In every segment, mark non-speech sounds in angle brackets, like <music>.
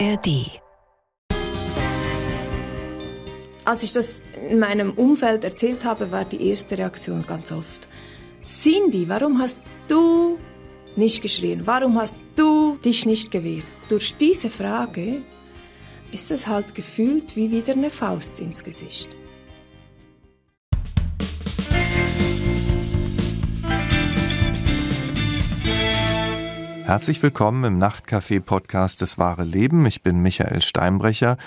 ARD. Als ich das in meinem Umfeld erzählt habe, war die erste Reaktion ganz oft, Cindy, warum hast du nicht geschrien? Warum hast du dich nicht gewehrt? Durch diese Frage ist es halt gefühlt wie wieder eine Faust ins Gesicht. Herzlich willkommen im Nachtcafé-Podcast Das wahre Leben. Ich bin Michael Steinbrecher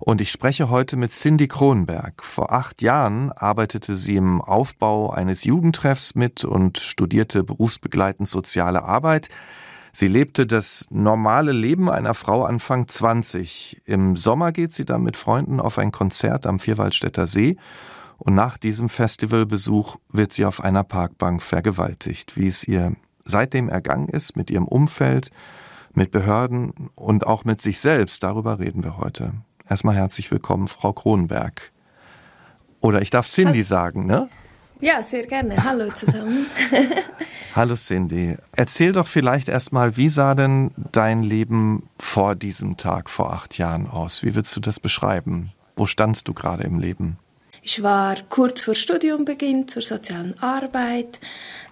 und ich spreche heute mit Cindy Kronberg. Vor acht Jahren arbeitete sie im Aufbau eines Jugendtreffs mit und studierte berufsbegleitend soziale Arbeit. Sie lebte das normale Leben einer Frau Anfang 20. Im Sommer geht sie dann mit Freunden auf ein Konzert am Vierwaldstätter See und nach diesem Festivalbesuch wird sie auf einer Parkbank vergewaltigt. Wie es ihr seitdem ergangen ist mit ihrem Umfeld, mit Behörden und auch mit sich selbst. Darüber reden wir heute. Erstmal herzlich willkommen, Frau Kronenberg. Oder ich darf Cindy sagen, ne? Ja, sehr gerne. Hallo zusammen. <laughs> Hallo Cindy. Erzähl doch vielleicht erstmal, wie sah denn dein Leben vor diesem Tag, vor acht Jahren aus? Wie würdest du das beschreiben? Wo standst du gerade im Leben? Ich war kurz vor Studiumbeginn zur sozialen Arbeit,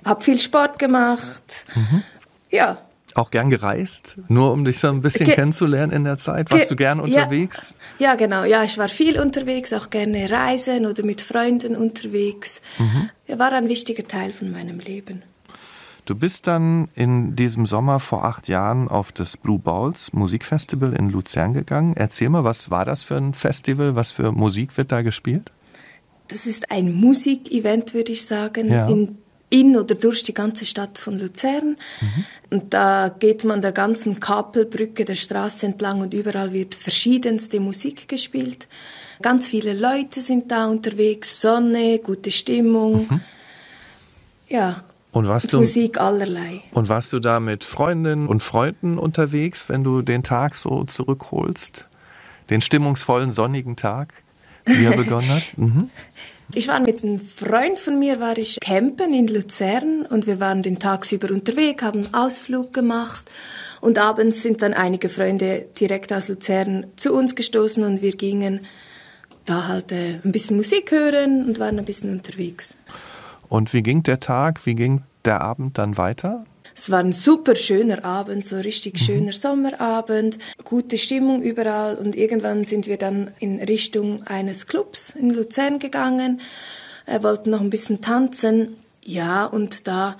habe viel Sport gemacht. Mhm. Ja. Auch gern gereist, nur um dich so ein bisschen Ge kennenzulernen in der Zeit. Warst Ge du gern unterwegs? Ja, ja, genau. Ja, ich war viel unterwegs, auch gerne reisen oder mit Freunden unterwegs. Mhm. War ein wichtiger Teil von meinem Leben. Du bist dann in diesem Sommer vor acht Jahren auf das Blue Balls Musikfestival in Luzern gegangen. Erzähl mal, was war das für ein Festival? Was für Musik wird da gespielt? Das ist ein Musikevent, würde ich sagen, ja. in, in oder durch die ganze Stadt von Luzern. Mhm. Und da geht man der ganzen Kapelbrücke der Straße entlang und überall wird verschiedenste Musik gespielt. Ganz viele Leute sind da unterwegs, Sonne, gute Stimmung. Mhm. Ja, und warst du, Musik allerlei. Und warst du da mit Freundinnen und Freunden unterwegs, wenn du den Tag so zurückholst? Den stimmungsvollen sonnigen Tag? wie er <laughs> begonnen hat? Mhm. Ich war mit einem Freund von mir, war ich campen in Luzern und wir waren den tagsüber unterwegs, haben einen Ausflug gemacht und abends sind dann einige Freunde direkt aus Luzern zu uns gestoßen und wir gingen da halt äh, ein bisschen Musik hören und waren ein bisschen unterwegs. Und wie ging der Tag, wie ging der Abend dann weiter? Es war ein super schöner Abend, so richtig mhm. schöner Sommerabend, gute Stimmung überall. Und irgendwann sind wir dann in Richtung eines Clubs in Luzern gegangen, äh, wollten noch ein bisschen tanzen. Ja, und da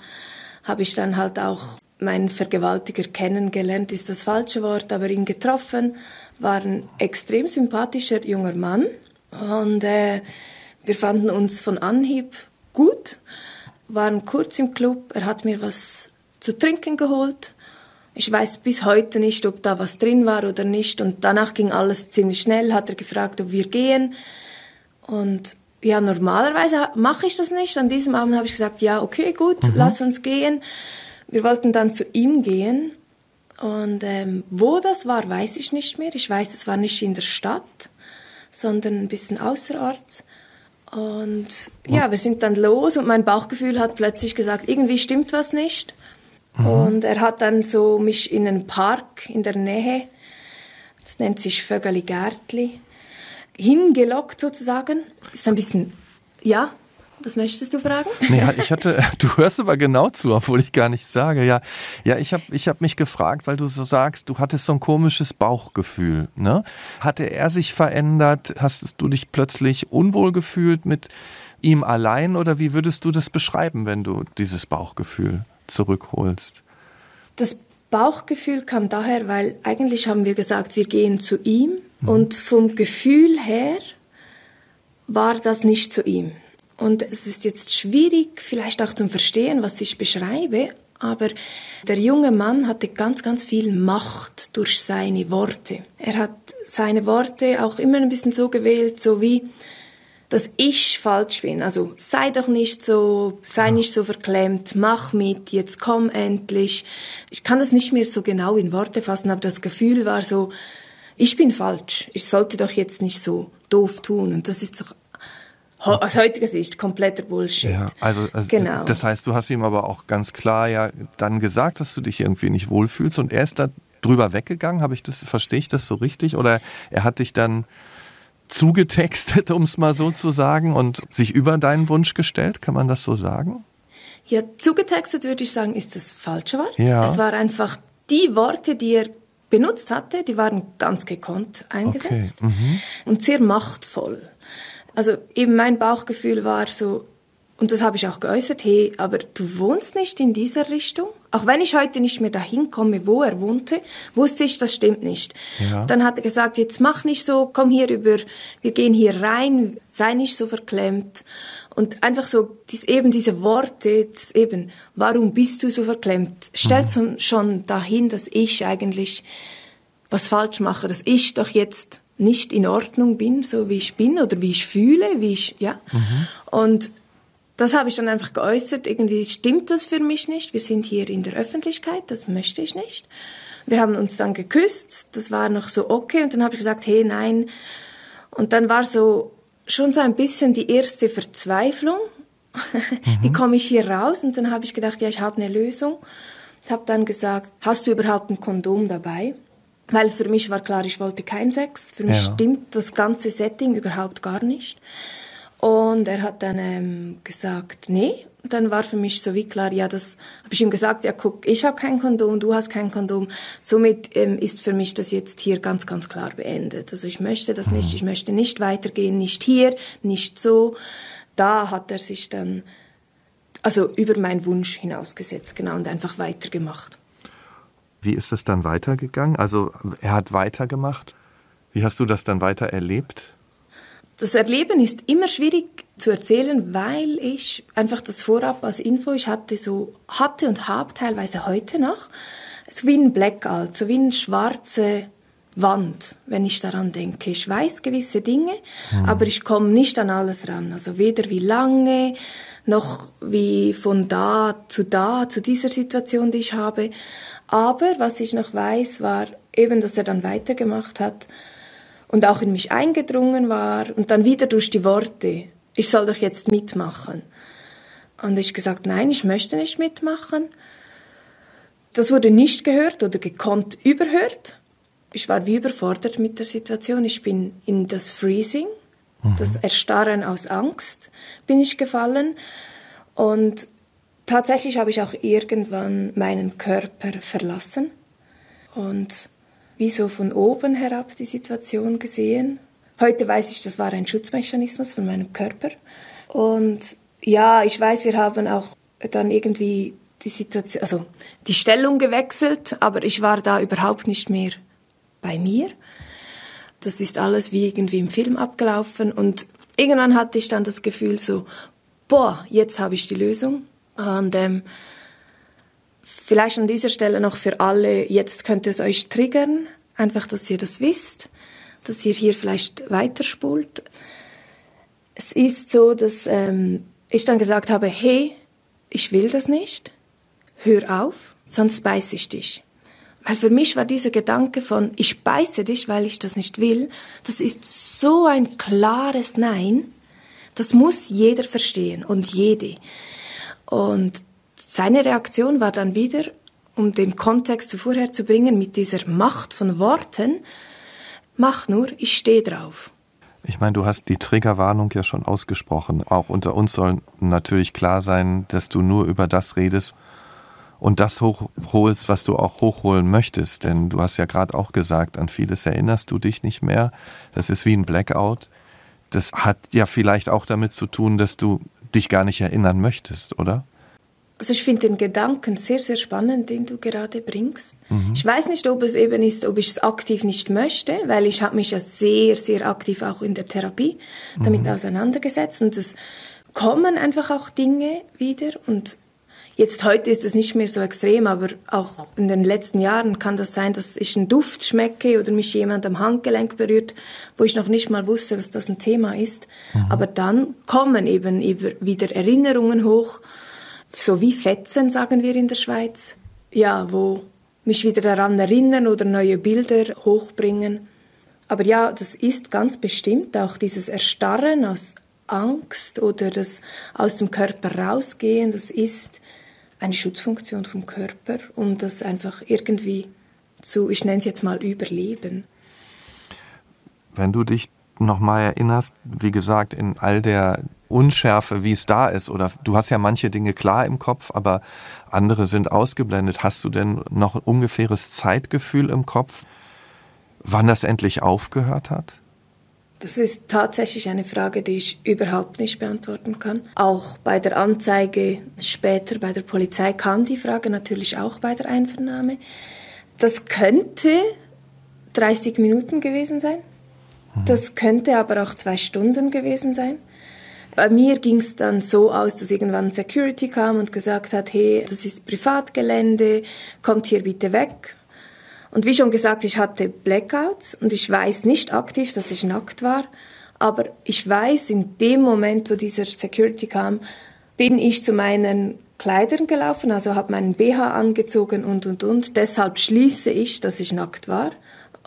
habe ich dann halt auch meinen Vergewaltiger kennengelernt, ist das falsche Wort, aber ihn getroffen, war ein extrem sympathischer junger Mann. Und äh, wir fanden uns von Anhieb gut, waren kurz im Club, er hat mir was zu trinken geholt. Ich weiß bis heute nicht, ob da was drin war oder nicht. Und danach ging alles ziemlich schnell, hat er gefragt, ob wir gehen. Und ja, normalerweise mache ich das nicht. An diesem Abend habe ich gesagt, ja, okay, gut, mhm. lass uns gehen. Wir wollten dann zu ihm gehen. Und ähm, wo das war, weiß ich nicht mehr. Ich weiß, es war nicht in der Stadt, sondern ein bisschen außerorts. Und ja, wir sind dann los und mein Bauchgefühl hat plötzlich gesagt, irgendwie stimmt was nicht. Mhm. Und er hat dann so mich in einen Park in der Nähe, das nennt sich Vögeli Gärtli, hingelockt sozusagen. Ist ein bisschen, ja, was möchtest du fragen? <laughs> Nee, ich hatte, du hörst aber genau zu, obwohl ich gar nichts sage. Ja, ja ich habe ich hab mich gefragt, weil du so sagst, du hattest so ein komisches Bauchgefühl. Ne? Hatte er sich verändert? Hast du dich plötzlich unwohl gefühlt mit ihm allein oder wie würdest du das beschreiben, wenn du dieses Bauchgefühl zurückholst? Das Bauchgefühl kam daher, weil eigentlich haben wir gesagt, wir gehen zu ihm mhm. und vom Gefühl her war das nicht zu ihm. Und es ist jetzt schwierig, vielleicht auch zum Verstehen, was ich beschreibe, aber der junge Mann hatte ganz, ganz viel Macht durch seine Worte. Er hat seine Worte auch immer ein bisschen so gewählt, so wie, dass ich falsch bin. Also sei doch nicht so, sei nicht so verklemmt, mach mit, jetzt komm endlich. Ich kann das nicht mehr so genau in Worte fassen, aber das Gefühl war so, ich bin falsch. Ich sollte doch jetzt nicht so doof tun. Und das ist doch aus heutiger Sicht kompletter Bullshit. Ja, also, also das heißt, du hast ihm aber auch ganz klar ja dann gesagt, dass du dich irgendwie nicht wohlfühlst und er ist da drüber weggegangen? Habe ich das, verstehe ich das so richtig? Oder er hat dich dann zugetextet, um es mal so zu sagen, und sich über deinen Wunsch gestellt? Kann man das so sagen? Ja, zugetextet würde ich sagen, ist das falsche Wort. Ja. Es war einfach die Worte, die er benutzt hatte, die waren ganz gekonnt eingesetzt Okay, mhm. und sehr machtvoll. Also eben mein Bauchgefühl war so, und das habe ich auch geäußert, hey, aber du wohnst nicht in dieser Richtung? Auch wenn ich heute nicht mehr dahin komme, wo er wohnte, wusste ich, das stimmt nicht. Ja. Dann hat er gesagt, jetzt mach nicht so, komm hier über, wir gehen hier rein, sei nicht so verklemmt. Und einfach so, dies, eben diese Worte, eben, warum bist du so verklemmt, stellt so schon dahin, dass ich eigentlich was falsch mache, dass ich doch jetzt nicht in Ordnung bin, so wie ich bin oder wie ich fühle, wie ich, ja. Und das habe ich dann einfach geäußert. Irgendwie stimmt das für mich nicht. Wir sind hier in der Öffentlichkeit, das möchte ich nicht. Wir haben uns dann geküsst, das war noch so okay. Und dann habe ich gesagt, hey, nein. Und dann war so schon so ein bisschen die erste Verzweiflung. <laughs> Wie komme ich hier raus? Und dann habe ich gedacht, ja, ich habe eine Lösung. Ich habe dann gesagt, hast du überhaupt ein Kondom dabei? Weil für mich war klar, ich wollte kein Sex. Für mich Ja. stimmt das ganze Setting überhaupt gar nicht. Und er hat dann ähm, gesagt, nee. Und dann war für mich so wie klar, ja, das habe ich ihm gesagt, ja, guck, ich habe kein Kondom, du hast kein Kondom. Somit ähm, ist für mich das jetzt hier ganz, ganz klar beendet. Also ich möchte das nicht, ich möchte nicht weitergehen, nicht hier, nicht so. Da hat er sich dann also über meinen Wunsch hinausgesetzt, genau, und einfach weitergemacht. Wie ist es dann weitergegangen? Also er hat weitergemacht. Wie hast du das dann weiter erlebt? Das Erleben ist immer schwierig zu erzählen, weil ich einfach das vorab als Info, ich hatte so, hatte und habe teilweise heute noch, so wie ein Blackout, so wie eine schwarze Wand, wenn ich daran denke. Ich weiß gewisse Dinge, aber ich komme nicht an alles ran. Also weder wie lange, noch wie von da zu da, zu dieser Situation, die ich habe. Aber was ich noch weiß, war eben, dass er dann weitergemacht hat und auch in mich eingedrungen war und dann wieder durch die Worte, ich soll doch jetzt mitmachen. Und ich gesagt, nein, ich möchte nicht mitmachen. Das wurde nicht gehört oder gekonnt überhört. Ich war wie überfordert mit der Situation. Ich bin in das Freezing, das Erstarren aus Angst, bin ich gefallen. Und tatsächlich habe ich auch irgendwann meinen Körper verlassen und wie so von oben herab die Situation gesehen. Heute weiß ich, das war ein Schutzmechanismus von meinem Körper. Und ja, ich weiß, wir haben auch dann irgendwie die Situation, also die Stellung gewechselt, aber ich war da überhaupt nicht mehr bei mir. Das ist alles wie irgendwie im Film abgelaufen und irgendwann hatte ich dann das Gefühl so, boah, jetzt habe ich die Lösung. Und ähm, vielleicht an dieser Stelle noch für alle, jetzt könnte es euch triggern, einfach, dass ihr das wisst, dass ihr hier vielleicht weiterspult. Es ist so, dass ähm, ich dann gesagt habe, hey, ich will das nicht, hör auf, sonst beiß ich dich. Weil für mich war dieser Gedanke von, ich beiße dich, weil ich das nicht will, das ist so ein klares Nein. Das muss jeder verstehen und jede. Und seine Reaktion war dann wieder, um den Kontext vorher zu bringen, mit dieser Macht von Worten, mach nur, ich stehe drauf. Ich meine, du hast die Triggerwarnung ja schon ausgesprochen. Auch unter uns soll natürlich klar sein, dass du nur über das redest und das hochholst, was du auch hochholen möchtest. Denn du hast ja gerade auch gesagt, an vieles erinnerst du dich nicht mehr. Das ist wie ein Blackout. Das hat ja vielleicht auch damit zu tun, dass du dich gar nicht erinnern möchtest, oder? Also ich finde den Gedanken sehr, sehr spannend, den du gerade bringst. Ich weiß nicht, ob es eben ist, ob ich es aktiv nicht möchte, weil ich habe mich ja sehr, sehr aktiv auch in der Therapie damit auseinandergesetzt und es kommen einfach auch Dinge wieder und Jetzt heute ist es nicht mehr so extrem, aber auch in den letzten Jahren kann das sein, dass ich einen Duft schmecke oder mich jemand am Handgelenk berührt, wo ich noch nicht mal wusste, dass das ein Thema ist. Aber dann kommen eben wieder Erinnerungen hoch, so wie Fetzen, sagen wir in der Schweiz, ja, wo mich wieder daran erinnern oder neue Bilder hochbringen. Aber ja, das ist ganz bestimmt auch dieses Erstarren aus Angst oder das aus dem Körper rausgehen, das ist eine Schutzfunktion vom Körper, um das einfach irgendwie zu, ich nenne es jetzt mal Überleben. Wenn du dich nochmal erinnerst, wie gesagt, in all der Unschärfe, wie es da ist, oder du hast ja manche Dinge klar im Kopf, aber andere sind ausgeblendet. Hast du denn noch ein ungefähres Zeitgefühl im Kopf, wann das endlich aufgehört hat? Das ist tatsächlich eine Frage, die ich überhaupt nicht beantworten kann. Auch bei der Anzeige später bei der Polizei kam die Frage natürlich auch bei der Einvernahme. Das könnte 30 Minuten gewesen sein. Das könnte aber auch zwei Stunden gewesen sein. Bei mir ging es dann so aus, dass irgendwann Security kam und gesagt hat, hey, das ist Privatgelände, kommt hier bitte weg. Und wie schon gesagt, ich hatte Blackouts und ich weiß nicht aktiv, dass ich nackt war, aber ich weiß, in dem Moment, wo dieser Security kam, bin ich zu meinen Kleidern gelaufen, also habe meinen BH angezogen und und und. Deshalb schließe ich, dass ich nackt war.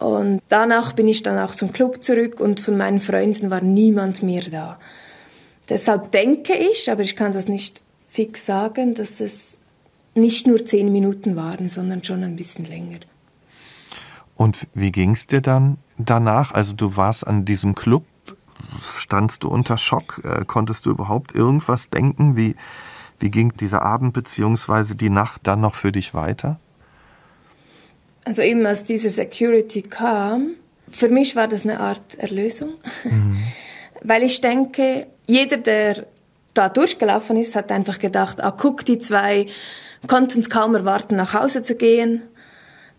Und danach bin ich dann auch zum Club zurück und von meinen Freunden war niemand mehr da. Deshalb denke ich, aber ich kann das nicht fix sagen, dass es nicht nur zehn Minuten waren, sondern schon ein bisschen länger. Und wie ging es dir dann danach? Also du warst an diesem Club, standst du unter Schock? Äh, konntest du überhaupt irgendwas denken? Wie, wie ging dieser Abend bzw. die Nacht dann noch für dich weiter? Also eben als dieser Security kam, für mich war das eine Art Erlösung, mhm. <laughs> weil ich denke, jeder, der da durchgelaufen ist, hat einfach gedacht, ah, guck, die zwei konnten es kaum erwarten, nach Hause zu gehen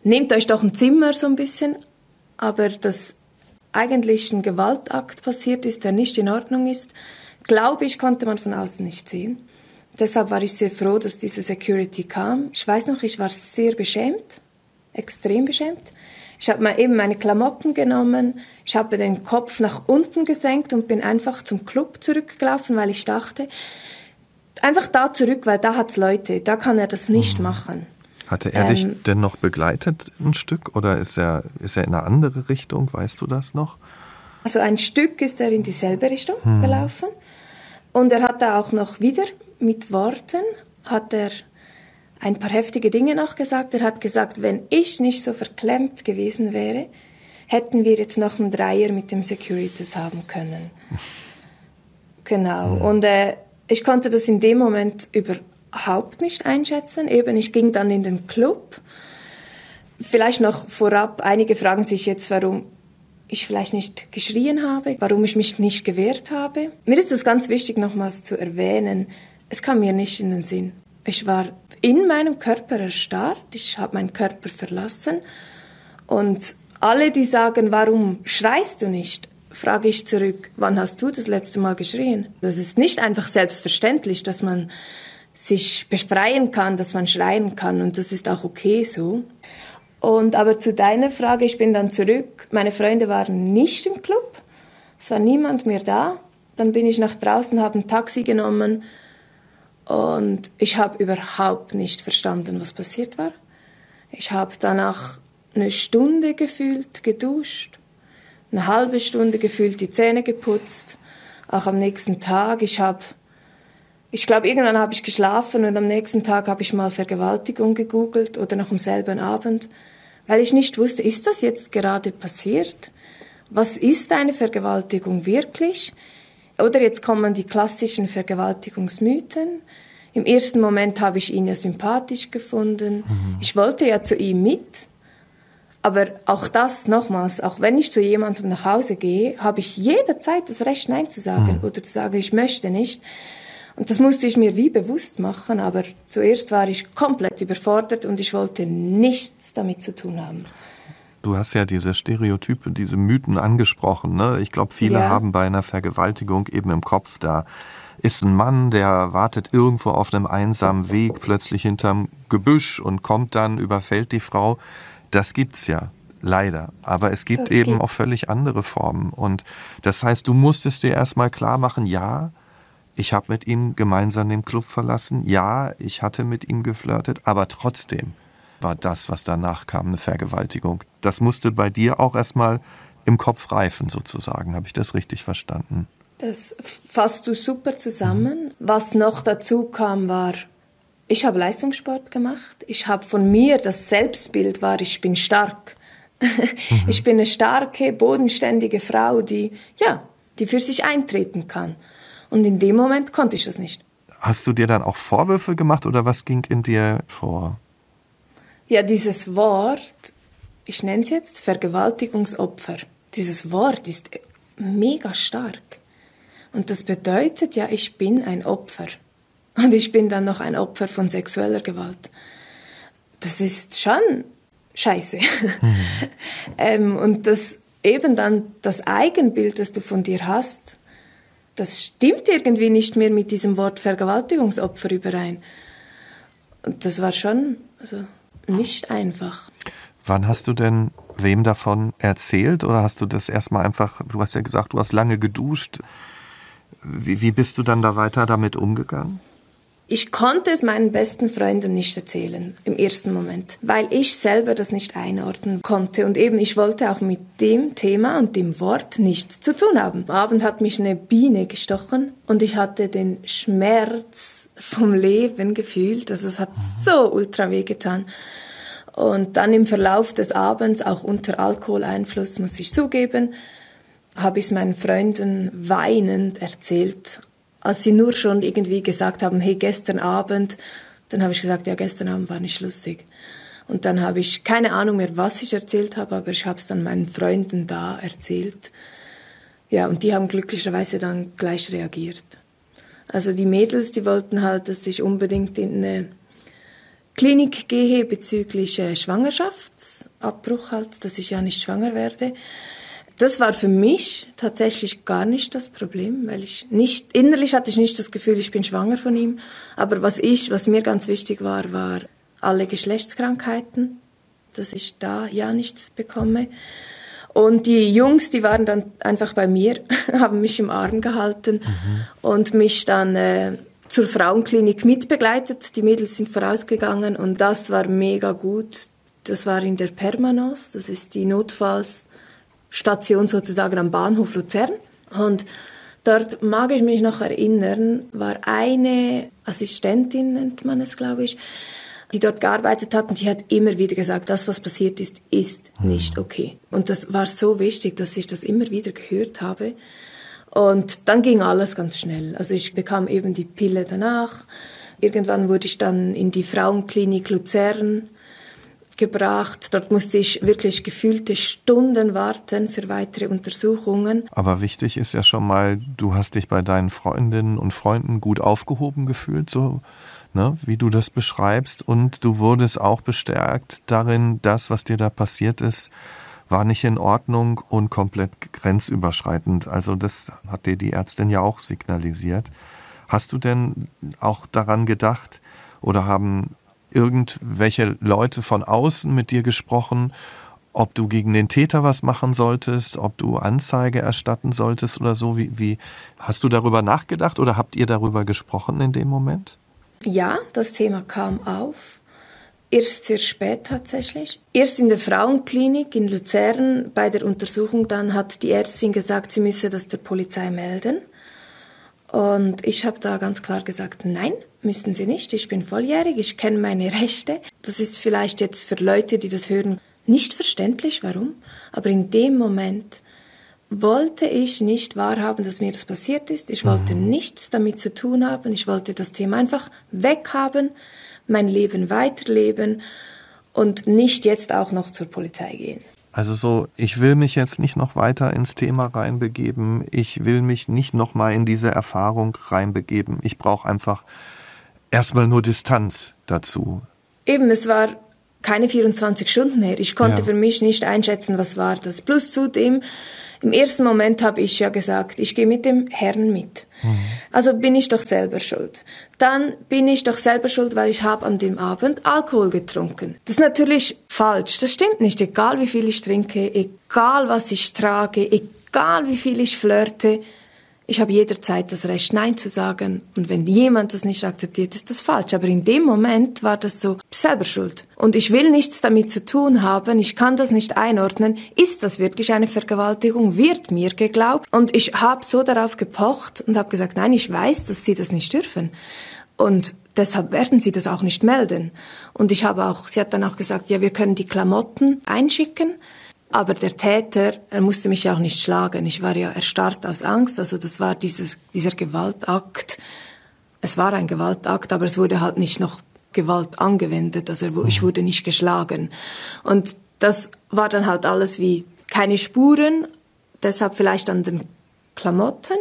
nehmt euch doch ein Zimmer so ein bisschen, aber dass eigentlich ein Gewaltakt passiert ist, der nicht in Ordnung ist, glaube ich, konnte man von außen nicht sehen. Deshalb war ich sehr froh, dass diese Security kam. Ich weiß noch, ich war sehr beschämt, extrem beschämt. Ich habe mir eben meine Klamotten genommen, ich habe den Kopf nach unten gesenkt und bin einfach zum Club zurückgelaufen, weil ich dachte, einfach da zurück, weil da hat's Leute, da kann er das nicht mhm. machen. Hatte er ähm, dich denn noch begleitet ein Stück oder ist er, ist er in eine andere Richtung? Weißt du das noch? Also ein Stück ist er in dieselbe Richtung hm. gelaufen und er hat da auch noch wieder mit Worten hat er ein paar heftige Dinge noch gesagt. Er hat gesagt, wenn ich nicht so verklemmt gewesen wäre, hätten wir jetzt noch einen Dreier mit dem Securities haben können. Genau. Und äh, ich konnte das in dem Moment über überhaupt nicht einschätzen. Eben, ich ging dann in den Club. Vielleicht noch vorab, einige fragen sich jetzt, warum ich vielleicht nicht geschrien habe, warum ich mich nicht gewehrt habe. Mir ist es ganz wichtig, nochmals zu erwähnen, es kam mir nicht in den Sinn. Ich war in meinem Körper erstarrt, ich habe meinen Körper verlassen und alle, die sagen, warum schreist du nicht, frage ich zurück, wann hast du das letzte Mal geschrien? Das ist nicht einfach selbstverständlich, dass man sich befreien kann, dass man schreien kann und das ist auch okay so. Und aber zu deiner Frage, ich bin dann zurück. Meine Freunde waren nicht im Club, es war niemand mehr da. Dann bin ich nach draußen, habe ein Taxi genommen und ich habe überhaupt nicht verstanden, was passiert war. Ich habe danach eine Stunde gefühlt geduscht, eine halbe Stunde gefühlt die Zähne geputzt, auch am nächsten Tag. Ich habe ich glaube, irgendwann habe ich geschlafen und am nächsten Tag habe ich mal Vergewaltigung gegoogelt oder noch am selben Abend, weil ich nicht wusste, ist das jetzt gerade passiert? Was ist eine Vergewaltigung wirklich? Oder jetzt kommen die klassischen Vergewaltigungsmythen. Im ersten Moment habe ich ihn ja sympathisch gefunden. Mhm. Ich wollte ja zu ihm mit. Aber auch das nochmals, auch wenn ich zu jemandem nach Hause gehe, habe ich jederzeit das Recht, Nein zu sagen mhm. oder zu sagen, ich möchte nicht. Und das musste ich mir wie bewusst machen, aber zuerst war ich komplett überfordert und ich wollte nichts damit zu tun haben. Du hast ja diese Stereotype, diese Mythen angesprochen. Ne? Ich glaube, viele ja. haben bei einer Vergewaltigung eben im Kopf, da ist ein Mann, der wartet irgendwo auf einem einsamen Weg, plötzlich hinterm Gebüsch und kommt dann, überfällt die Frau. Das gibt's ja. Leider. Aber es gibt das eben gibt. auch völlig andere Formen. Und das heißt, du musstest dir erstmal klar machen, ja, ich habe mit ihm gemeinsam den Club verlassen. Ja, ich hatte mit ihm geflirtet, aber trotzdem war das, was danach kam, eine Vergewaltigung. Das musste bei dir auch erstmal im Kopf reifen, sozusagen. Habe ich das richtig verstanden? Das fasst du super zusammen. Mhm. Was noch dazu kam, war Ich habe Leistungssport gemacht. Ich habe von mir das Selbstbild war, ich bin stark. mhm. <laughs> Ich bin eine starke, bodenständige Frau, die, ja, die für sich eintreten kann. Und in dem Moment konnte ich das nicht. Hast du dir dann auch Vorwürfe gemacht oder was ging in dir vor? Ja, dieses Wort, ich nenne es jetzt Vergewaltigungsopfer. Dieses Wort ist mega stark. Und das bedeutet ja, ich bin ein Opfer. Und ich bin dann noch ein Opfer von sexueller Gewalt. Das ist schon scheiße. Mhm. <laughs> ähm, und das eben dann das Eigenbild, das du von dir hast, das stimmt irgendwie nicht mehr mit diesem Wort Vergewaltigungsopfer überein. Und das war schon also nicht einfach. Wann hast du denn wem davon erzählt oder hast du das erstmal einfach, du hast ja gesagt, du hast lange geduscht. Wie, wie bist du dann da weiter damit umgegangen? Ich konnte es meinen besten Freunden nicht erzählen im ersten Moment, weil ich selber das nicht einordnen konnte und eben ich wollte auch mit dem Thema und dem Wort nichts zu tun haben. Am Abend hat mich eine Biene gestochen und ich hatte den Schmerz vom Leben gefühlt, also es hat so ultra weh getan. Und dann im Verlauf des Abends, auch unter Alkoholeinfluss, muss ich zugeben, habe ich es meinen Freunden weinend erzählt, als sie nur schon irgendwie gesagt haben, hey, gestern Abend, dann habe ich gesagt, ja, gestern Abend war nicht lustig. Und dann habe ich keine Ahnung mehr, was ich erzählt habe, aber ich habe es dann meinen Freunden da erzählt. Ja, und die haben glücklicherweise dann gleich reagiert. Also die Mädels, die wollten halt, dass ich unbedingt in eine Klinik gehe bezüglich äh, Schwangerschaftsabbruch halt, dass ich ja nicht schwanger werde das war für mich tatsächlich gar nicht das Problem, weil ich nicht, innerlich hatte ich nicht das Gefühl, ich bin schwanger von ihm. Aber was ich, was mir ganz wichtig war, war alle Geschlechtskrankheiten, dass ich da ja nichts bekomme. Und die Jungs, die waren dann einfach bei mir, <laughs> haben mich im Arm gehalten mhm. und mich dann äh, zur Frauenklinik mitbegleitet. Die Mädels sind vorausgegangen und das war mega gut. Das war in der Permanence, das ist die Notfalls- Station sozusagen am Bahnhof Luzern. Und dort mag ich mich noch erinnern, war eine Assistentin, nennt man es, glaube ich, die dort gearbeitet hat und die hat immer wieder gesagt, das, was passiert ist, ist nicht okay. Und das war so wichtig, dass ich das immer wieder gehört habe. Und dann ging alles ganz schnell. Also ich bekam eben die Pille danach. Irgendwann wurde ich dann in die Frauenklinik Luzern gebracht. Dort musste ich wirklich gefühlte Stunden warten für weitere Untersuchungen. Aber wichtig ist ja schon mal, du hast dich bei deinen Freundinnen und Freunden gut aufgehoben gefühlt, so ne, wie du das beschreibst. Und du wurdest auch bestärkt darin, das, was dir da passiert ist, war nicht in Ordnung und komplett grenzüberschreitend. Also das hat dir die Ärztin ja auch signalisiert. Hast du denn auch daran gedacht oder haben irgendwelche Leute von außen mit dir gesprochen, ob du gegen den Täter was machen solltest, ob du Anzeige erstatten solltest oder so? Wie, wie hast du darüber nachgedacht oder habt ihr darüber gesprochen in dem Moment? Ja, das Thema kam auf. Erst sehr spät tatsächlich. Erst in der Frauenklinik in Luzern bei der Untersuchung dann hat die Ärztin gesagt, sie müsse das der Polizei melden. Und ich habe da ganz klar gesagt, nein, müssen Sie nicht. Ich bin volljährig, ich kenne meine Rechte. Das ist vielleicht jetzt für Leute, die das hören, nicht verständlich, warum. Aber in dem Moment wollte ich nicht wahrhaben, dass mir das passiert ist. Ich wollte mhm. nichts damit zu tun haben. Ich wollte das Thema einfach weghaben, mein Leben weiterleben und nicht jetzt auch noch zur Polizei gehen. Also so, ich will mich jetzt nicht noch weiter ins Thema reinbegeben. Ich will mich nicht noch mal in diese Erfahrung reinbegeben. Ich brauche einfach erstmal nur Distanz dazu. Eben, es war keine 24 Stunden her. Ich konnte ja. für mich nicht einschätzen, was war das. Plus zudem, im ersten Moment habe ich ja gesagt, ich gehe mit dem Herrn mit. Mhm. Also bin ich doch selber schuld. Dann bin ich doch selber schuld, weil ich habe an dem Abend Alkohol getrunken. Das ist natürlich falsch. Das stimmt nicht. Egal wie viel ich trinke, egal was ich trage, egal wie viel ich flirte, ich habe jederzeit das Recht, Nein zu sagen. Und wenn jemand das nicht akzeptiert, ist das falsch. Aber in dem Moment war das so selber schuld. Und ich will nichts damit zu tun haben. Ich kann das nicht einordnen. Ist das wirklich eine Vergewaltigung? Wird mir geglaubt? Und ich habe so darauf gepocht und habe gesagt, nein, ich weiß, dass Sie das nicht dürfen. Und deshalb werden sie das auch nicht melden. Und ich habe auch, sie hat dann auch gesagt, ja, wir können die Klamotten einschicken, aber der Täter, er musste mich ja auch nicht schlagen. Ich war ja erstarrt aus Angst. Also das war dieser, dieser Gewaltakt. Es war ein Gewaltakt, aber es wurde halt nicht noch Gewalt angewendet. Also ich mhm. wurde nicht geschlagen. Und das war dann halt alles wie keine Spuren, deshalb vielleicht an den Klamotten,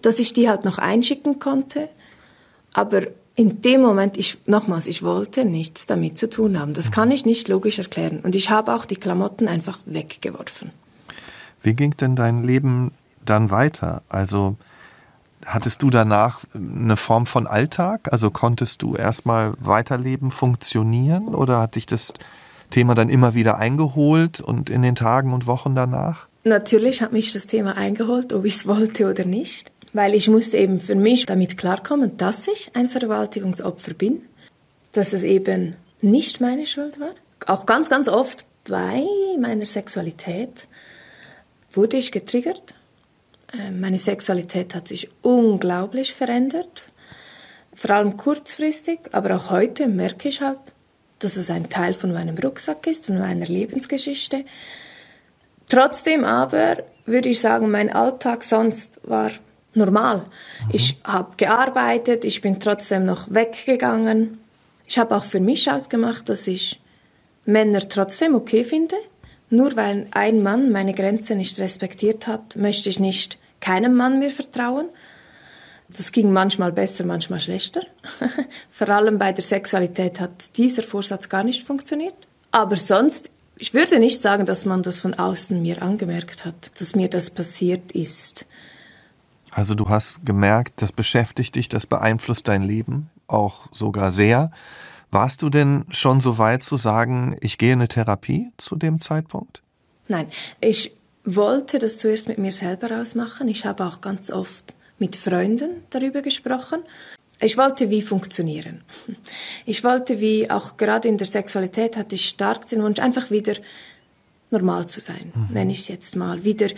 dass ich die halt noch einschicken konnte. Aber in dem Moment, ich, nochmals, ich wollte nichts damit zu tun haben. Das kann ich nicht logisch erklären. Und ich habe auch die Klamotten einfach weggeworfen. Wie ging denn dein Leben dann weiter? Also hattest du danach eine Form von Alltag? Also konntest du erstmal weiterleben, funktionieren? Oder hat dich das Thema dann immer wieder eingeholt und in den Tagen und Wochen danach? Natürlich hat mich das Thema eingeholt, ob ich es wollte oder nicht weil ich musste eben für mich damit klarkommen, dass ich ein Vergewaltigungsopfer bin, dass es eben nicht meine Schuld war. Auch ganz, ganz oft bei meiner Sexualität wurde ich getriggert. Ähm, meine Sexualität hat sich unglaublich verändert, vor allem kurzfristig, aber auch heute merke ich halt, dass es ein Teil von meinem Rucksack ist und meiner Lebensgeschichte. Trotzdem aber würde ich sagen, mein Alltag sonst war normal. Mhm. Ich habe gearbeitet, ich bin trotzdem noch weggegangen. Ich habe auch für mich ausgemacht, dass ich Männer trotzdem okay finde. Nur weil ein Mann meine Grenze nicht respektiert hat, möchte ich nicht keinem Mann mehr vertrauen. Das ging manchmal besser, manchmal schlechter. <laughs> Vor allem bei der Sexualität hat dieser Vorsatz gar nicht funktioniert. Aber sonst, ich würde nicht sagen, dass man das von außen mir angemerkt hat, dass mir das passiert ist. Also du hast gemerkt, das beschäftigt dich, das beeinflusst dein Leben, auch sogar sehr. Warst du denn schon so weit zu sagen, ich gehe in eine Therapie zu dem Zeitpunkt? Nein, ich wollte das zuerst mit mir selber ausmachen. Ich habe auch ganz oft mit Freunden darüber gesprochen. Ich wollte wie funktionieren. Ich wollte wie, auch gerade in der Sexualität hatte ich stark den Wunsch, einfach wieder normal zu sein, mhm. nenne ich es jetzt mal. Wieder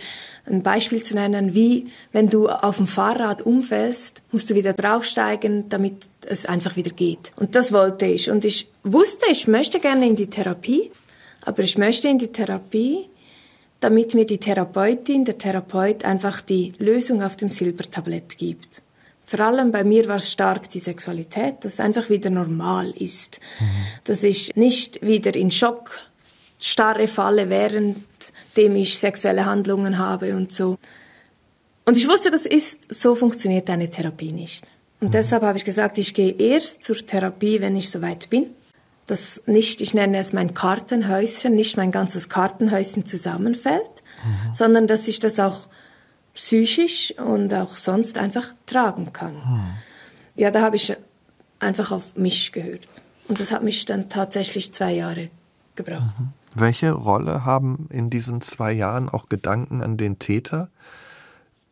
ein Beispiel zu nennen, wie wenn du auf dem Fahrrad umfällst, musst du wieder draufsteigen, damit es einfach wieder geht. Und das wollte ich. Und ich wusste, ich möchte gerne in die Therapie, aber ich möchte in die Therapie, damit mir die Therapeutin, der Therapeut einfach die Lösung auf dem Silbertablett gibt. Vor allem bei mir war es stark die Sexualität, dass es einfach wieder normal ist, mhm. dass ich nicht wieder in Schock starre falle, währenddem ich sexuelle Handlungen habe und so. Und ich wusste, das ist, so funktioniert eine Therapie nicht. Und mhm. deshalb habe ich gesagt, ich gehe erst zur Therapie, wenn ich soweit bin. Das nicht, ich nenne es mein Kartenhäuschen, nicht mein ganzes Kartenhäuschen zusammenfällt, mhm. sondern dass ich das auch psychisch und auch sonst einfach tragen kann. Mhm. Ja, da habe ich einfach auf mich gehört. Und das hat mich dann tatsächlich zwei Jahre gebraucht. Mhm. Welche Rolle haben in diesen zwei Jahren auch Gedanken an den Täter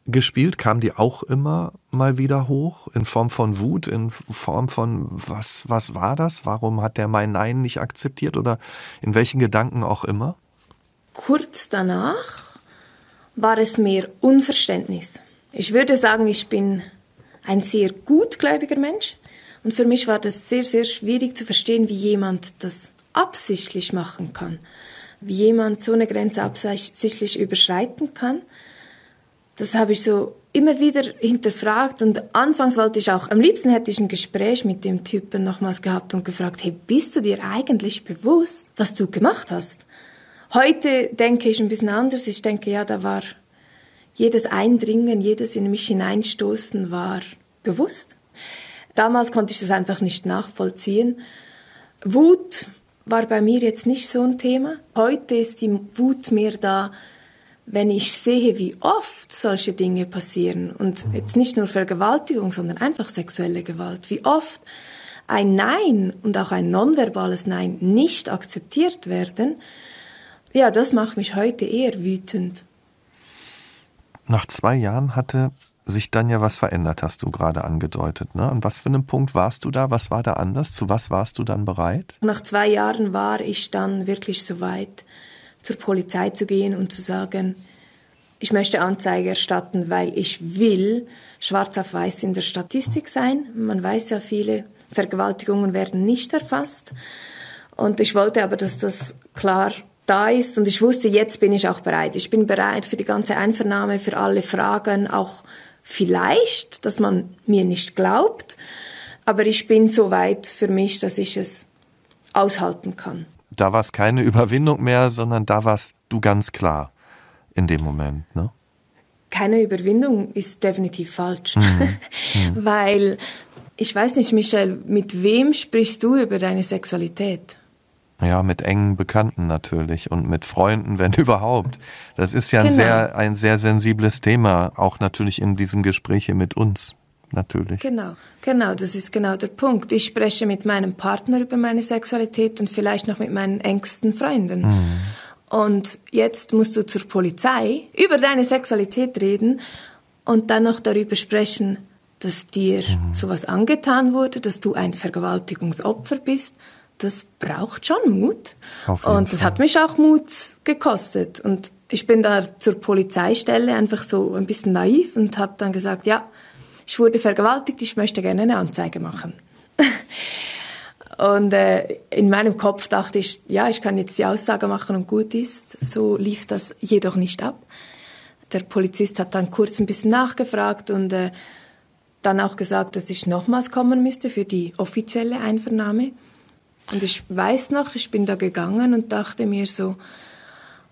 gespielt? Kamen die auch immer mal wieder hoch in Form von Wut, in Form von was, was war das? Warum hat der mein Nein nicht akzeptiert oder in welchen Gedanken auch immer? Kurz danach war es mehr Unverständnis. Ich würde sagen, ich bin ein sehr gutgläubiger Mensch und für mich war das sehr, sehr schwierig zu verstehen, wie jemand das absichtlich machen kann, wie jemand so eine Grenze absichtlich überschreiten kann, das habe ich so immer wieder hinterfragt und anfangs wollte ich auch, am liebsten hätte ich ein Gespräch mit dem Typen nochmals gehabt und gefragt, hey, bist du dir eigentlich bewusst, was du gemacht hast? Heute denke ich ein bisschen anders. Ich denke, ja, da war jedes Eindringen, jedes in mich hineinstoßen war bewusst. Damals konnte ich das einfach nicht nachvollziehen. Wut war bei mir jetzt nicht so ein Thema. Heute ist die Wut mehr da, wenn ich sehe, wie oft solche Dinge passieren und mhm. jetzt nicht nur Vergewaltigung, sondern einfach sexuelle Gewalt, wie oft ein Nein und auch ein nonverbales Nein nicht akzeptiert werden, ja, das macht mich heute eher wütend. Nach zwei Jahren hatte sich dann ja was verändert, hast du gerade angedeutet. Ne? An was für einem Punkt warst du da? Was war da anders? Zu was warst du dann bereit? Nach zwei Jahren war ich dann wirklich so weit, zur Polizei zu gehen und zu sagen, ich möchte Anzeige erstatten, weil ich will schwarz auf weiß in der Statistik sein. Man weiß ja, viele Vergewaltigungen werden nicht erfasst. Und ich wollte aber, dass das klar da ist und ich wusste, jetzt bin ich auch bereit. Ich bin bereit für die ganze Einvernahme, für alle Fragen, auch vielleicht, dass man mir nicht glaubt, aber ich bin so weit für mich, dass ich es aushalten kann. Da war es keine Überwindung mehr, sondern da warst du ganz klar in dem Moment, ne? Keine Überwindung ist definitiv falsch, mhm. Mhm. <laughs> weil ich weiß nicht, Michelle, mit wem sprichst du über deine Sexualität? Ja, mit engen Bekannten natürlich und mit Freunden, wenn <laughs> überhaupt. Das ist ja ein genau. sehr, ein sehr sensibles Thema, auch natürlich in diesen Gesprächen mit uns. Natürlich. Genau, genau, das ist genau der Punkt. Ich spreche mit meinem Partner über meine Sexualität und vielleicht noch mit meinen engsten Freunden. Mhm. Und jetzt musst du zur Polizei über deine Sexualität reden und dann noch darüber sprechen, dass dir mhm. sowas angetan wurde, dass du ein Vergewaltigungsopfer bist das braucht schon Mut. Und das Fall. hat mich auch Mut gekostet. Und ich bin da zur Polizeistelle einfach so ein bisschen naiv und habe dann gesagt, ja, ich wurde vergewaltigt, ich möchte gerne eine Anzeige machen. <laughs> und äh, in meinem Kopf dachte ich, ja, ich kann jetzt die Aussage machen und gut ist. So lief das jedoch nicht ab. Der Polizist hat dann kurz ein bisschen nachgefragt und äh, dann auch gesagt, dass ich nochmals kommen müsste für die offizielle Einvernahme. Und ich weiß noch, ich bin da gegangen und dachte mir so,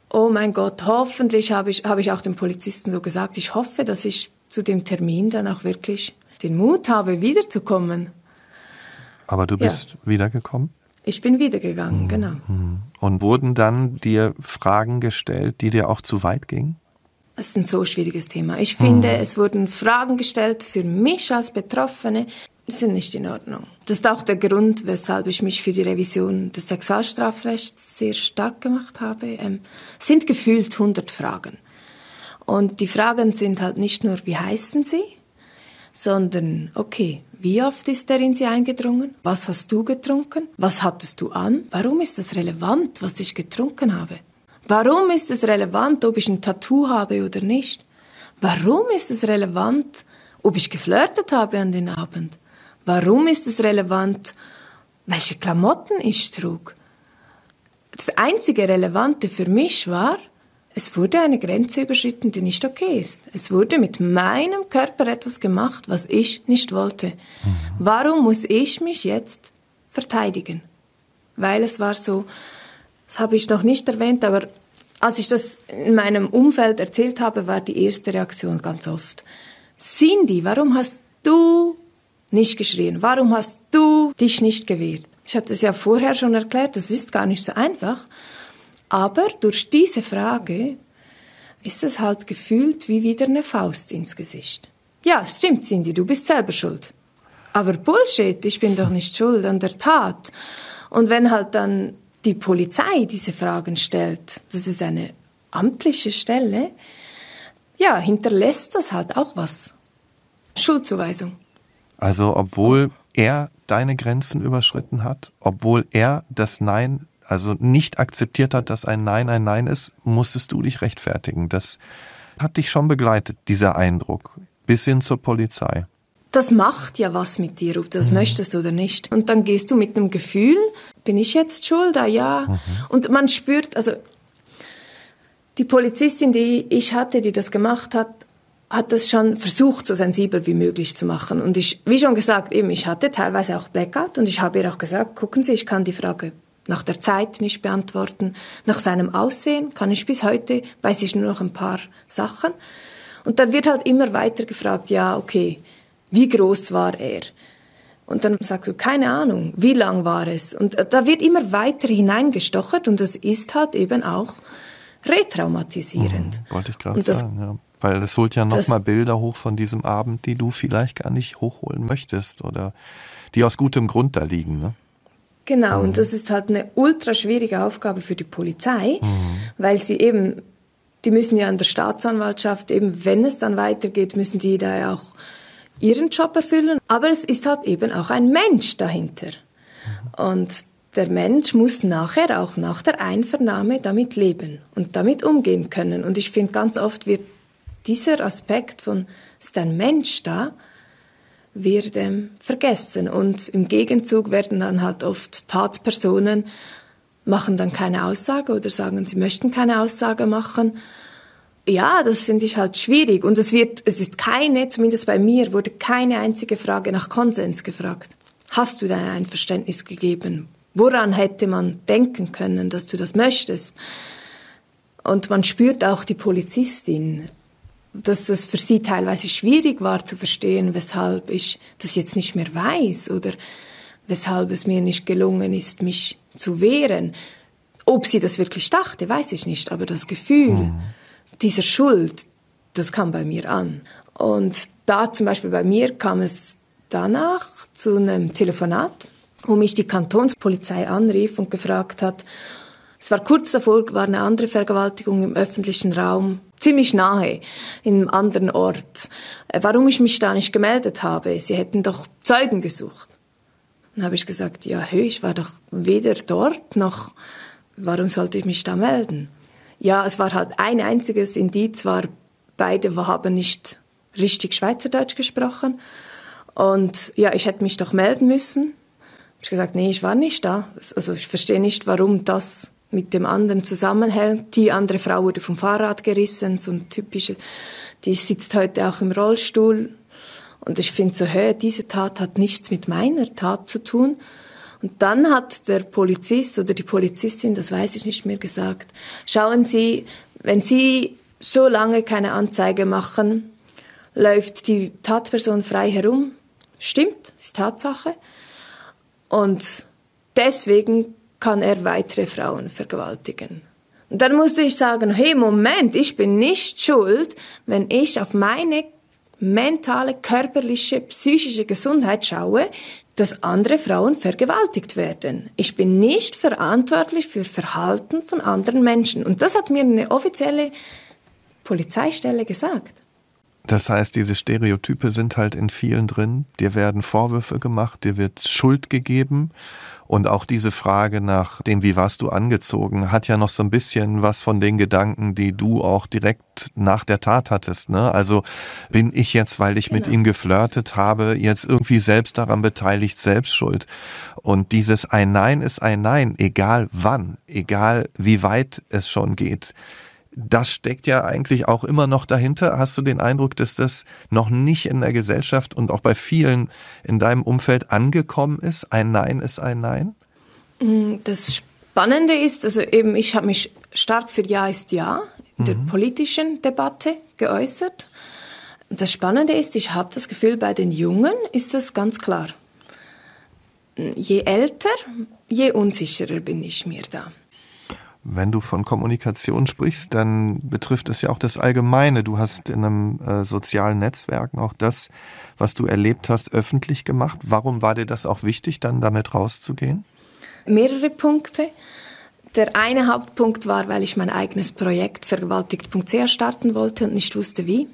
oh mein Gott, hoffentlich habe ich, habe ich auch dem Polizisten so gesagt, ich hoffe, dass ich zu dem Termin dann auch wirklich den Mut habe, wiederzukommen. Aber du bist ja. wiedergekommen? Ich bin wiedergegangen, mhm. genau. Mhm. Und wurden dann dir Fragen gestellt, die dir auch zu weit gingen? Es ist ein so schwieriges Thema. Ich finde, mhm. es wurden Fragen gestellt für mich als Betroffene, sind nicht in Ordnung. Das ist auch der Grund, weshalb ich mich für die Revision des Sexualstrafrechts sehr stark gemacht habe. Ähm, sind gefühlt 100 Fragen. Und die Fragen sind halt nicht nur, wie heißen Sie, sondern, okay, wie oft ist er in Sie eingedrungen? Was hast du getrunken? Was hattest du an? Warum ist es relevant, was ich getrunken habe? Warum ist es relevant, ob ich ein Tattoo habe oder nicht? Warum ist es relevant, ob ich geflirtet habe an den Abend? Warum ist es relevant, welche Klamotten ich trug? Das einzige Relevante für mich war, es wurde eine Grenze überschritten, die nicht okay ist. Es wurde mit meinem Körper etwas gemacht, was ich nicht wollte. Mhm. Warum muss ich mich jetzt verteidigen? Weil es war so, das habe ich noch nicht erwähnt, aber als ich das in meinem Umfeld erzählt habe, war die erste Reaktion ganz oft, Cindy, warum hast du nicht geschrien? Warum hast du dich nicht gewehrt? Ich habe das ja vorher schon erklärt, das ist gar nicht so einfach. Aber durch diese Frage ist es halt gefühlt wie wieder eine Faust ins Gesicht. Ja, stimmt, Cindy, du bist selber schuld. Aber Bullshit, ich bin doch nicht schuld an der Tat. Und wenn halt dann die Polizei diese Fragen stellt, das ist eine amtliche Stelle, ja, hinterlässt das halt auch was. Schuldzuweisung. Also obwohl er deine Grenzen überschritten hat, obwohl er das Nein, also nicht akzeptiert hat, dass ein Nein ein Nein ist, musstest du dich rechtfertigen. Das hat dich schon begleitet, dieser Eindruck, bis hin zur Polizei. Das macht ja was mit dir, ob du das mhm. möchtest oder nicht. Und dann gehst du mit einem Gefühl, bin ich jetzt schuld? Ah, ja. Mhm. Und man spürt, also die Polizistin, die ich hatte, die das gemacht hat, hat das schon versucht, so sensibel wie möglich zu machen. Und ich, wie schon gesagt, eben, ich hatte teilweise auch Blackout und ich habe ihr auch gesagt, gucken Sie, ich kann die Frage nach der Zeit nicht beantworten, nach seinem Aussehen kann ich bis heute, weiß ich nur noch ein paar Sachen. Und dann wird halt immer weiter gefragt, ja, okay, wie groß war er? Und dann sagst du, keine Ahnung, wie lang war es? Und da wird immer weiter hineingestochert und das ist halt eben auch retraumatisierend. Mhm, wollte ich gerade sagen, ja. Weil das holt ja nochmal Bilder hoch von diesem Abend, die du vielleicht gar nicht hochholen möchtest oder die aus gutem Grund da liegen. Ne? Genau, mhm. und das ist halt eine ultra schwierige Aufgabe für die Polizei, mhm. weil sie eben, die müssen ja an der Staatsanwaltschaft, eben wenn es dann weitergeht, müssen die da ja auch ihren Job erfüllen. Aber es ist halt eben auch ein Mensch dahinter. Mhm. Und der Mensch muss nachher auch nach der Einvernahme damit leben und damit umgehen können. Und ich finde, ganz oft wird dieser Aspekt von, ist ein Mensch da, wird ähm, vergessen. Und im Gegenzug werden dann halt oft Tatpersonen machen dann keine Aussage oder sagen, sie möchten keine Aussage machen. Ja, das finde ich halt schwierig. Und es wird, es ist keine, zumindest bei mir, wurde keine einzige Frage nach Konsens gefragt. Hast du dein Einverständnis gegeben? Woran hätte man denken können, dass du das möchtest? Und man spürt auch die Polizistin, dass es für sie teilweise schwierig war zu verstehen, weshalb ich das jetzt nicht mehr weiß oder weshalb es mir nicht gelungen ist, mich zu wehren. Ob sie das wirklich dachte, weiß ich nicht, aber das Gefühl mhm. dieser Schuld, das kam bei mir an. Und da zum Beispiel bei mir kam es danach zu einem Telefonat, wo mich die Kantonspolizei anrief und gefragt hat, es war kurz davor, war eine andere Vergewaltigung im öffentlichen Raum, ziemlich nahe, in einem anderen Ort. Äh, warum ich mich da nicht gemeldet habe? Sie hätten doch Zeugen gesucht. Dann habe ich gesagt, ja, hey, ich war doch weder dort noch, warum sollte ich mich da melden? Ja, es war halt ein einziges Indiz, war, beide haben nicht richtig Schweizerdeutsch gesprochen. Und ja, ich hätte mich doch melden müssen. Ich gesagt, nee, ich war nicht da. Also ich verstehe nicht, warum das mit dem anderen zusammenhält. Die andere Frau wurde vom Fahrrad gerissen, so ein typisches. Die sitzt heute auch im Rollstuhl. Und ich finde so, hey, diese Tat hat nichts mit meiner Tat zu tun. Und dann hat der Polizist oder die Polizistin, das weiß ich nicht mehr, gesagt, schauen Sie, wenn Sie so lange keine Anzeige machen, läuft die Tatperson frei herum. Stimmt, ist Tatsache. Und deswegen kann er weitere Frauen vergewaltigen. Und dann musste ich sagen, hey, Moment, ich bin nicht schuld, wenn ich auf meine mentale, körperliche, psychische Gesundheit schaue, dass andere Frauen vergewaltigt werden. Ich bin nicht verantwortlich für Verhalten von anderen Menschen. Und das hat mir eine offizielle Polizeistelle gesagt. Das heißt, diese Stereotype sind halt in vielen drin. Dir werden Vorwürfe gemacht, dir wird Schuld gegeben. Und auch diese Frage nach dem, wie warst du angezogen, hat ja noch so ein bisschen was von den Gedanken, die du auch direkt nach der Tat hattest. Ne? Also bin ich jetzt, weil ich genau. mit ihm geflirtet habe, jetzt irgendwie selbst daran beteiligt, selbst schuld. Und dieses ein Nein ist ein Nein, egal wann, egal wie weit es schon geht das steckt ja eigentlich auch immer noch dahinter. Hast du den Eindruck, dass das noch nicht in der Gesellschaft und auch bei vielen in deinem Umfeld angekommen ist? Ein Nein ist ein Nein? Mm, das Spannende ist, also eben, ich habe mich stark für Ja ist Ja in der mhm. politischen Debatte geäußert. Das Spannende ist, ich habe das Gefühl, bei den Jungen ist das ganz klar. Je älter, je unsicherer bin ich mir da. Wenn du von Kommunikation sprichst, dann betrifft es ja auch das Allgemeine. Du hast in einem äh, sozialen Netzwerken auch das, was du erlebt hast, öffentlich gemacht. Warum war dir das auch wichtig, dann damit rauszugehen? Mehrere Punkte. Der eine Hauptpunkt war, weil ich mein eigenes Projekt vergewaltigt.ch starten wollte und nicht wusste wie.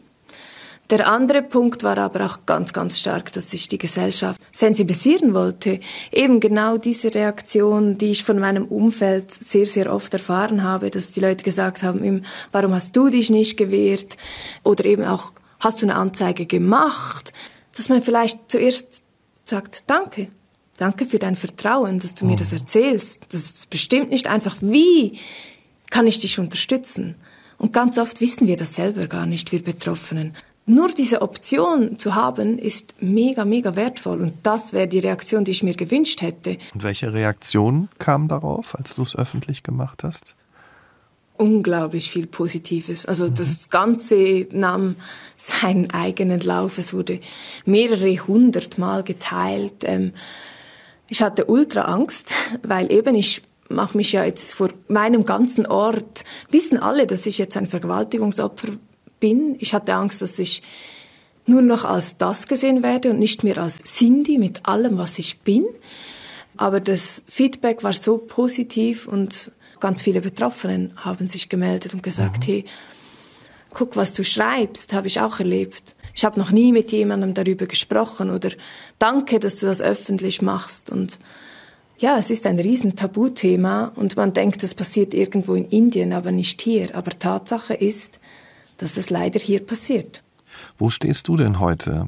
Der andere Punkt war aber auch ganz, ganz stark, dass ich die Gesellschaft sensibilisieren wollte. Eben genau diese Reaktion, die ich von meinem Umfeld sehr, sehr oft erfahren habe, dass die Leute gesagt haben, warum hast du dich nicht gewehrt? Oder eben auch, hast du eine Anzeige gemacht? Dass man vielleicht zuerst sagt, danke. Danke für dein Vertrauen, dass du mir das mhm. erzählst. Das ist bestimmt nicht einfach, wie kann ich dich unterstützen? Und ganz oft wissen wir das selber gar nicht, wir Betroffenen nur diese Option zu haben, ist mega, mega wertvoll. Und das wäre die Reaktion, die ich mir gewünscht hätte. Und welche Reaktion kam darauf, als du es öffentlich gemacht hast? Unglaublich viel Positives. Also mhm. das Ganze nahm seinen eigenen Lauf. Es wurde mehrere hundert Mal geteilt. Ähm, ich hatte ultra Angst, weil eben ich mache mich ja jetzt vor meinem ganzen Ort, wissen alle, dass ich jetzt ein Vergewaltigungsopfer bin. Ich hatte Angst, dass ich nur noch als das gesehen werde und nicht mehr als Cindy mit allem, was ich bin. Aber das Feedback war so positiv und ganz viele Betroffenen haben sich gemeldet und gesagt, mhm. hey, guck, was du schreibst, habe ich auch erlebt. Ich habe noch nie mit jemandem darüber gesprochen oder danke, dass du das öffentlich machst und ja, es ist ein riesen Tabuthema und man denkt, das passiert irgendwo in Indien, aber nicht hier. Aber Tatsache ist, dass es leider hier passiert. Wo stehst du denn heute?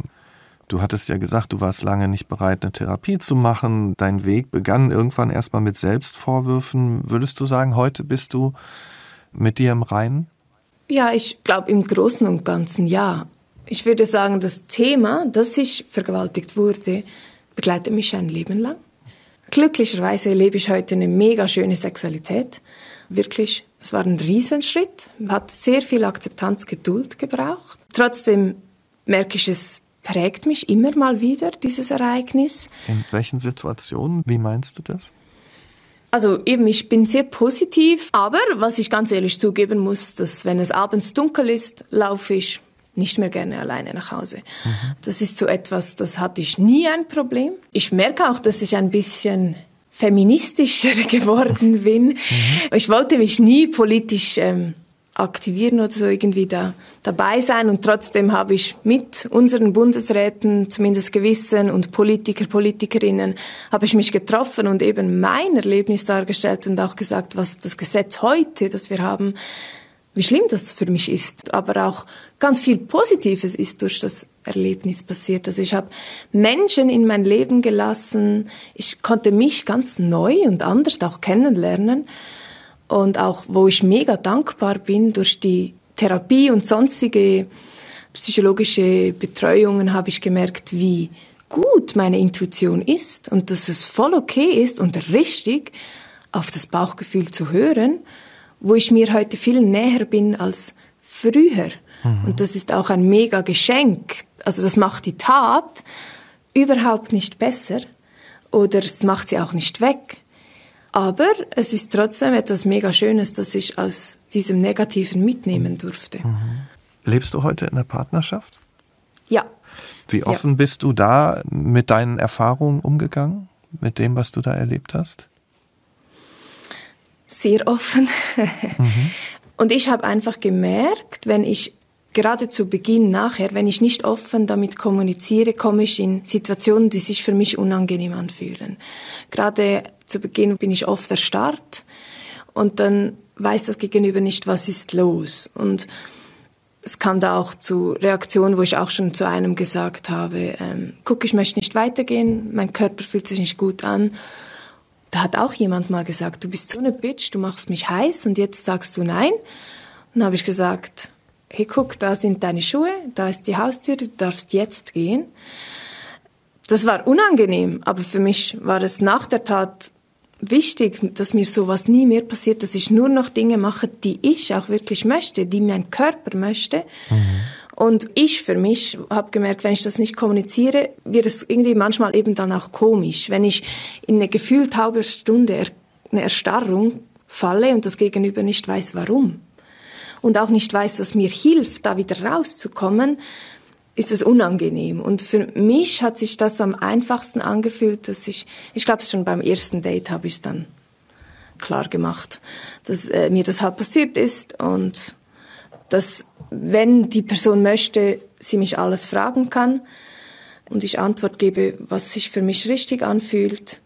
Du hattest ja gesagt, du warst lange nicht bereit, eine Therapie zu machen. Dein Weg begann irgendwann erstmal mit Selbstvorwürfen. Würdest du sagen, heute bist du mit dir im Reinen? Ja, ich glaube im Großen und Ganzen ja. Ich würde sagen, das Thema, dass ich vergewaltigt wurde, begleitet mich ein Leben lang. Glücklicherweise lebe ich heute eine mega schöne Sexualität. Wirklich, es war ein Riesenschritt, hat sehr viel Akzeptanz, Geduld gebraucht. Trotzdem merke ich, es prägt mich immer mal wieder, dieses Ereignis. In welchen Situationen? Wie meinst du das? Also eben, ich bin sehr positiv, aber was ich ganz ehrlich zugeben muss, dass wenn es abends dunkel ist, laufe ich nicht mehr gerne alleine nach Hause. Mhm. Das ist so etwas, das hatte ich nie ein Problem. Ich merke auch, dass ich ein bisschen feministischer <laughs> geworden bin. Mhm. Ich wollte mich nie politisch ähm, aktivieren oder so irgendwie da dabei sein. Und trotzdem habe ich mit unseren Bundesräten, zumindest Gewissen und Politiker, Politikerinnen, habe ich mich getroffen und eben mein Erlebnis dargestellt und auch gesagt, was das Gesetz heute, das wir haben, wie schlimm das für mich ist, aber auch ganz viel Positives ist durch das Erlebnis passiert. Also ich habe Menschen in mein Leben gelassen, ich konnte mich ganz neu und anders auch kennenlernen. Und auch wo ich mega dankbar bin durch die Therapie und sonstige psychologische Betreuungen habe ich gemerkt, wie gut meine Intuition ist und dass es voll okay ist und richtig auf das Bauchgefühl zu hören, wo ich mir heute viel näher bin als früher. Mhm. Und das ist auch ein mega Geschenk. Also das macht die Tat überhaupt nicht besser oder es macht sie auch nicht weg. Aber es ist trotzdem etwas mega Schönes, das ich aus diesem Negativen mitnehmen durfte. Mhm. Lebst du heute in der Partnerschaft? Ja. Wie offen ja. bist du da mit deinen Erfahrungen umgegangen? Mit dem, was du da erlebt hast? Sehr offen. Mhm. Und ich habe einfach gemerkt, wenn ich gerade zu Beginn nachher, wenn ich nicht offen damit kommuniziere, komme ich in Situationen, die sich für mich unangenehm anfühlen. Gerade zu Beginn bin ich oft erstarrt und dann weiß das Gegenüber nicht, was ist los. Und es kam da auch zu Reaktionen, wo ich auch schon zu einem gesagt habe, ähm, guck, ich möchte nicht weitergehen, mein Körper fühlt sich nicht gut an. Da hat auch jemand mal gesagt, du bist so eine Bitch, du machst mich heiß und jetzt sagst du nein. Und dann habe ich gesagt, hey, guck, da sind deine Schuhe, da ist die Haustür, du darfst jetzt gehen. Das war unangenehm, aber für mich war es nach der Tat wichtig, dass mir sowas nie mehr passiert, dass ich nur noch Dinge mache, die ich auch wirklich möchte, die mein Körper möchte. Mhm. Und ich für mich habe gemerkt, wenn ich das nicht kommuniziere, wird es irgendwie manchmal eben dann auch komisch. Wenn ich in eine gefühlt halbe Stunde eine Erstarrung falle und das Gegenüber nicht weiß, warum und auch nicht weiß, was mir hilft, da wieder rauszukommen, ist es unangenehm. Und für mich hat sich das am einfachsten angefühlt, dass ich, ich glaube, schon beim ersten Date habe ich dann klar gemacht, dass äh, mir das halt passiert ist und dass, wenn die Person möchte, sie mich alles fragen kann und ich Antwort gebe, was sich für mich richtig anfühlt.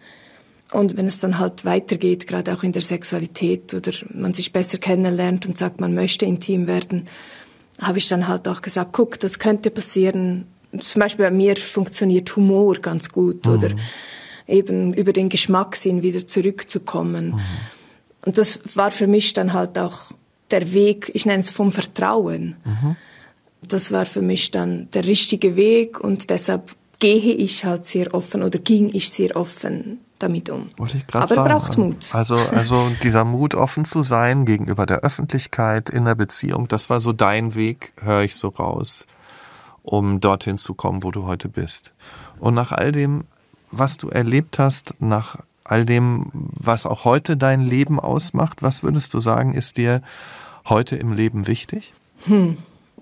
Und wenn es dann halt weitergeht, gerade auch in der Sexualität oder man sich besser kennenlernt und sagt, man möchte intim werden, habe ich dann halt auch gesagt, guck, das könnte passieren. Zum Beispiel bei mir funktioniert Humor ganz gut mhm. oder eben über den Geschmackssinn wieder zurückzukommen. Mhm. Und das war für mich dann halt auch der Weg, ich nenne es vom Vertrauen. Mhm. Das war für mich dann der richtige Weg und deshalb gehe ich halt sehr offen oder ging ich sehr offen damit um. Aber sagen. braucht Mut. Also, also dieser Mut, offen zu sein gegenüber der Öffentlichkeit in der Beziehung, das war so dein Weg, höre ich so raus, um dorthin zu kommen, wo du heute bist. Und nach all dem, was du erlebt hast, nach all dem, was auch heute dein Leben ausmacht, was würdest du sagen, ist dir heute im Leben wichtig? Hm.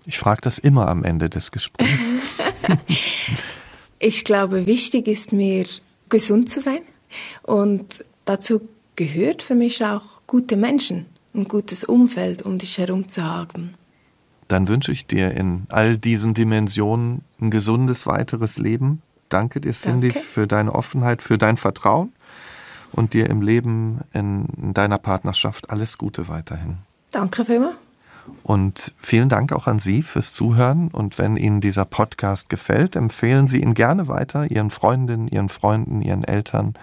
Ich frage das immer am Ende des Gesprächs. <laughs> Ich glaube, wichtig ist mir, gesund zu sein. Und dazu gehört für mich auch gute Menschen, ein gutes Umfeld um dich herum zu haben. Dann wünsche ich dir in all diesen Dimensionen ein gesundes weiteres Leben. Danke dir, Cindy, Danke. für deine Offenheit, für dein Vertrauen und dir im Leben, in deiner Partnerschaft alles Gute weiterhin. Danke vielmals. Und vielen Dank auch an Sie fürs Zuhören. Und wenn Ihnen dieser Podcast gefällt, empfehlen Sie ihn gerne weiter Ihren Freundinnen, Ihren Freunden, Ihren Eltern,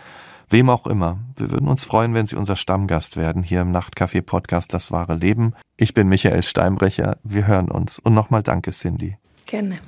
wem auch immer. Wir würden uns freuen, wenn Sie unser Stammgast werden hier im Nachtcafé Podcast Das wahre Leben. Ich bin Michael Steinbrecher. Wir hören uns. Und nochmal danke, Cindy. Gerne.